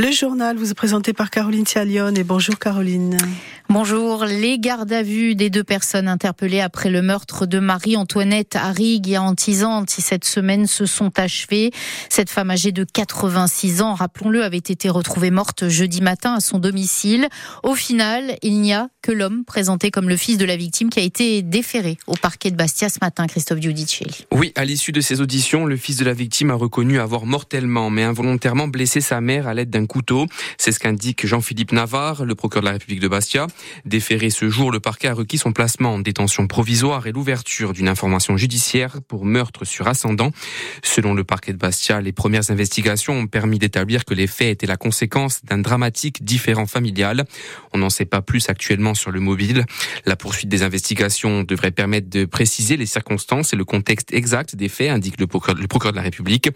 Le journal vous est présenté par Caroline Tialion et bonjour Caroline. Bonjour. Les gardes à vue des deux personnes interpellées après le meurtre de Marie-Antoinette Arrigue et Antisante cette semaine se sont achevées. Cette femme âgée de 86 ans, rappelons-le, avait été retrouvée morte jeudi matin à son domicile. Au final, il n'y a que l'homme présenté comme le fils de la victime qui a été déféré au parquet de Bastia ce matin, Christophe Giudicelli. Oui, à l'issue de ces auditions, le fils de la victime a reconnu avoir mortellement mais involontairement blessé sa mère à l'aide d'un couteau. C'est ce qu'indique Jean-Philippe Navarre, le procureur de la République de Bastia. Déféré ce jour, le parquet a requis son placement en détention provisoire et l'ouverture d'une information judiciaire pour meurtre sur ascendant. Selon le parquet de Bastia, les premières investigations ont permis d'établir que les faits étaient la conséquence d'un dramatique différent familial. On n'en sait pas plus actuellement sur le mobile. La poursuite des investigations devrait permettre de préciser les circonstances et le contexte exact des faits, indique le procureur, de la République.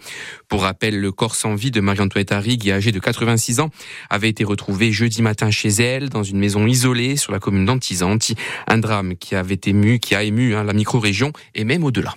Pour rappel, le corps sans vie de Marie-Antoinette Arrigue, âgée de 86 ans, avait été retrouvé jeudi matin chez elle, dans une maison isolée sur la commune d'Antizanti. Un drame qui avait ému, qui a ému hein, la micro-région et même au-delà.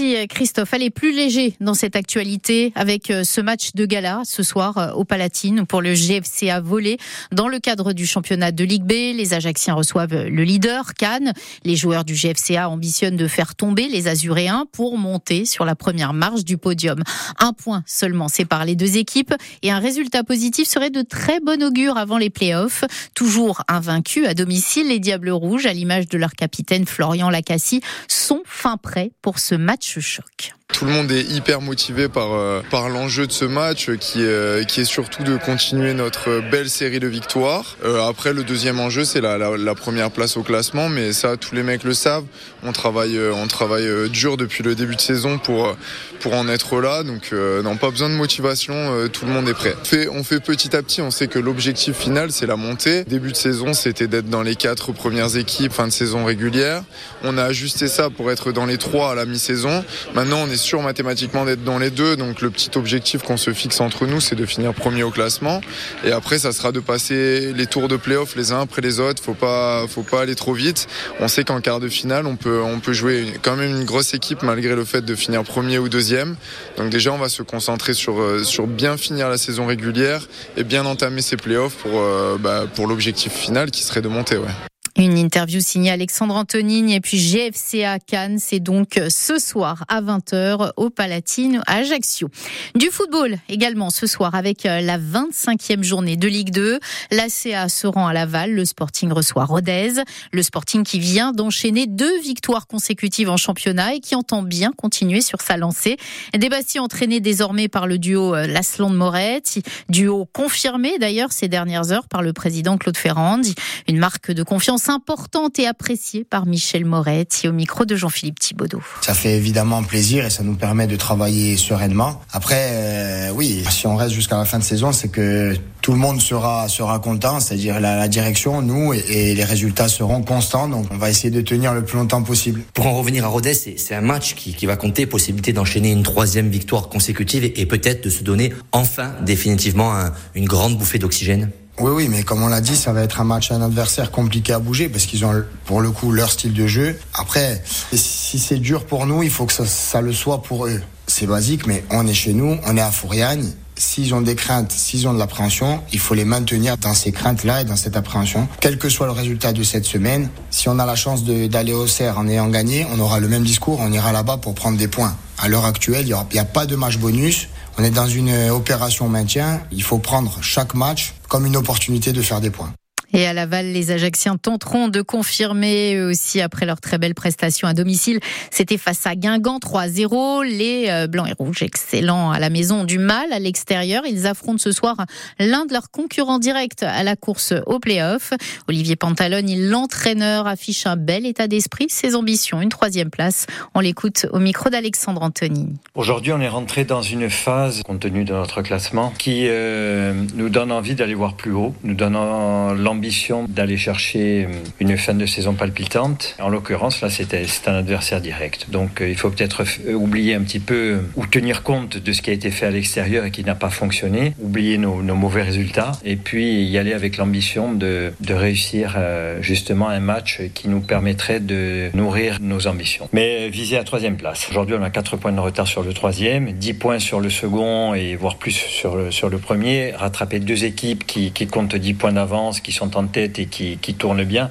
Merci Christophe. Allez, plus léger dans cette actualité avec euh, ce match de gala ce soir euh, au Palatine pour le GFCA volé. Dans le cadre du championnat de Ligue B, les Ajaxiens reçoivent le leader, Cannes. Les joueurs du GFCA ambitionnent de faire tomber les Azuréens pour monter sur la première marche du podium. Un point seulement sépare les deux équipes et un résultat positif serait de très bon augure avant les playoffs. Toujours invaincus à domicile, les Diables Rouges, à l'image de leur capitaine Florian Lacassie, sont fin prêts pour ce match choc. Tout le monde est hyper motivé par, euh, par l'enjeu de ce match qui, est, qui est surtout de continuer notre belle série de victoires. Euh, après, le deuxième enjeu, c'est la, la, première place au classement, mais ça, tous les mecs le savent. On travaille, euh, on travaille dur depuis le début de saison pour, pour en être là, donc non, pas besoin de motivation, tout le monde est prêt. On fait, on fait petit à petit, on sait que l'objectif final, c'est la montée. Début de saison, c'était d'être dans les quatre premières équipes, fin de saison régulière. On a ajusté ça pour être dans les trois à la mi-saison. Maintenant, on est sûr mathématiquement d'être dans les deux. Donc le petit objectif qu'on se fixe entre nous, c'est de finir premier au classement. Et après, ça sera de passer les tours de playoff les uns après les autres. Faut pas, faut pas aller trop vite. On sait qu'en quart de finale, on peut, on peut jouer quand même une grosse équipe malgré le fait de finir premier ou deuxième. Donc déjà, on va se concentrer sur, euh, sur bien finir la saison régulière et bien entamer ces playoffs pour, euh, bah, pour l'objectif final qui serait de monter. Ouais. Une interview signée Alexandre Antonini et puis GFCA Cannes, c'est donc euh, ce soir à 20h au Palatine à Ajaccio. Du football également ce soir avec euh, la 25e journée de Ligue 2. L'ACA se rend à Laval, le Sporting reçoit Rodez, le Sporting qui vient d'enchaîner deux victoires consécutives en championnat et qui entend bien continuer sur sa lancée. Des Bastis entraînés désormais par le duo euh, Lasland Moret, duo confirmé d'ailleurs ces dernières heures par le président Claude Ferrand, une marque de confiance importante et appréciée par Michel Moretti au micro de Jean-Philippe Thibaudot. Ça fait évidemment plaisir et ça nous permet de travailler sereinement. Après, euh, oui, si on reste jusqu'à la fin de saison, c'est que tout le monde sera sera content, c'est-à-dire la, direction, nous et, les résultats seront constants. Donc on va essayer de tenir le plus longtemps possible. Pour en revenir à Rodez, c'est un match qui, qui, va compter possibilité d'enchaîner une troisième victoire consécutive et, peut-être de se donner enfin définitivement une grande bouffée d'oxygène. Oui, oui, mais comme on l'a dit, ça va être un match, un adversaire compliqué à bouger parce qu'ils ont pour le coup leur style de jeu. Après, si c'est dur pour nous, il faut que ça, le soit pour eux. C'est basique, mais on est chez nous, on est à Fouriagne. S'ils ont des craintes, s'ils ont de l'appréhension, il faut les maintenir dans ces craintes-là et dans cette appréhension. Quel que soit le résultat de cette semaine, si on a la chance d'aller au CER en ayant gagné, on aura le même discours, on ira là-bas pour prendre des points. À l'heure actuelle, il n'y a pas de match bonus. On est dans une opération maintien. Il faut prendre chaque match comme une opportunité de faire des points. Et à Laval, les Ajacciens tenteront de confirmer aussi après leur très belle prestation à domicile. C'était face à Guingamp 3-0. Les euh, Blancs et Rouges, excellents à la maison, du mal à l'extérieur. Ils affrontent ce soir l'un de leurs concurrents directs à la course au play-off. Olivier Pantalone, l'entraîneur, affiche un bel état d'esprit, ses ambitions, une troisième place. On l'écoute au micro d'Alexandre Anthony. Aujourd'hui, on est rentré dans une phase, compte tenu de notre classement, qui euh, nous donne envie d'aller voir plus haut, nous donnant l'ambition d'aller chercher une fin de saison palpitante. En l'occurrence, là, c'était un adversaire direct. Donc, il faut peut-être oublier un petit peu ou tenir compte de ce qui a été fait à l'extérieur et qui n'a pas fonctionné, oublier nos, mauvais résultats et puis y aller avec l'ambition de, de, réussir justement un match qui nous permettrait de nourrir nos ambitions. Mais viser à troisième place. Aujourd'hui, on a 4 points de retard sur le troisième, 10 points sur le second et voire plus sur le, sur le premier. Rattraper deux équipes qui, qui comptent 10 points d'avance, qui sont en tête et qui, qui tournent bien,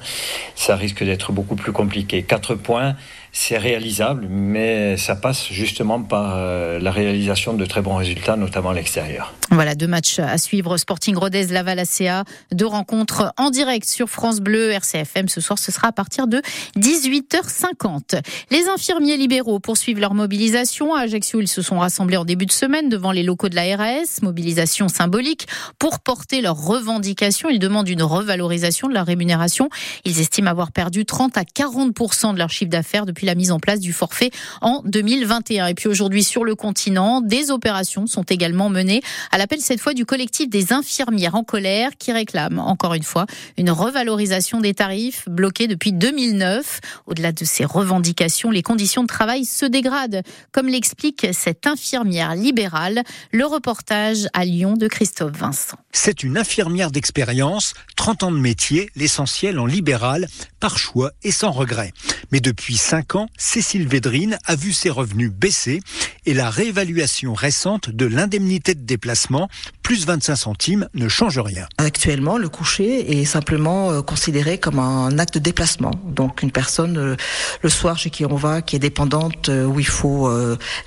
ça risque d'être beaucoup plus compliqué. 4 points, c'est réalisable, mais ça passe justement par euh, la réalisation de très bons résultats, notamment à l'extérieur. Voilà, deux matchs à suivre. Sporting Rodez, Laval ACA, deux rencontres en direct sur France Bleu, RCFM. Ce soir, ce sera à partir de 18h50. Les infirmiers libéraux poursuivent leur mobilisation. À Ajaccio, ils se sont rassemblés en début de semaine devant les locaux de la RAS. Mobilisation symbolique pour porter leurs revendications. Ils demandent une revalorisation de leur rémunération. Ils estiment avoir perdu 30 à 40% de leur chiffre d'affaires depuis la mise en place du forfait en 2021. Et puis aujourd'hui sur le continent, des opérations sont également menées à l'appel cette fois du collectif des infirmières en colère qui réclament encore une fois une revalorisation des tarifs bloqués depuis 2009. Au-delà de ces revendications, les conditions de travail se dégradent, comme l'explique cette infirmière libérale. Le reportage à Lyon de Christophe Vincent. C'est une infirmière d'expérience, 30 ans de métier, l'essentiel en libéral, par choix et sans regret. Mais depuis 5 Cécile Védrine a vu ses revenus baisser et la réévaluation récente de l'indemnité de déplacement, plus 25 centimes, ne change rien. Actuellement, le coucher est simplement euh, considéré comme un acte de déplacement. Donc une personne, euh, le soir chez qui on va, qui est dépendante, euh, où il faut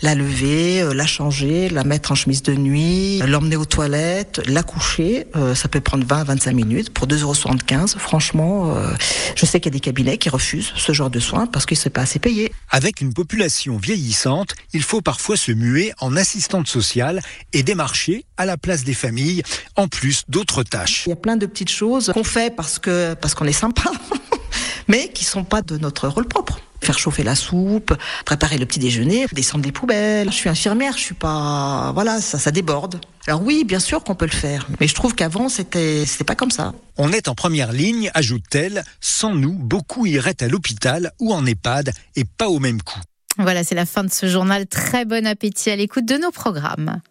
la lever, la changer, la mettre en chemise de nuit, l'emmener aux toilettes, la coucher, ça peut prendre 20-25 minutes pour 2,75 euros. Franchement, je sais qu'il y a des cabinets qui refusent ce genre de soins parce qu'il ne s'est pas assez payé. Avec une population vieillissante, il faut parfois se muer en assistante sociale et démarcher à la place des familles, en plus d'autres tâches. Il y a plein de petites choses qu'on fait parce que parce qu'on est sympa, mais qui sont pas de notre rôle propre faire chauffer la soupe, préparer le petit déjeuner, descendre des poubelles. Je suis infirmière, je suis pas, voilà, ça, ça déborde. Alors oui, bien sûr qu'on peut le faire, mais je trouve qu'avant c'était, c'était pas comme ça. On est en première ligne, ajoute-t-elle. Sans nous, beaucoup iraient à l'hôpital ou en EHPAD et pas au même coup. Voilà, c'est la fin de ce journal. Très bon appétit à l'écoute de nos programmes.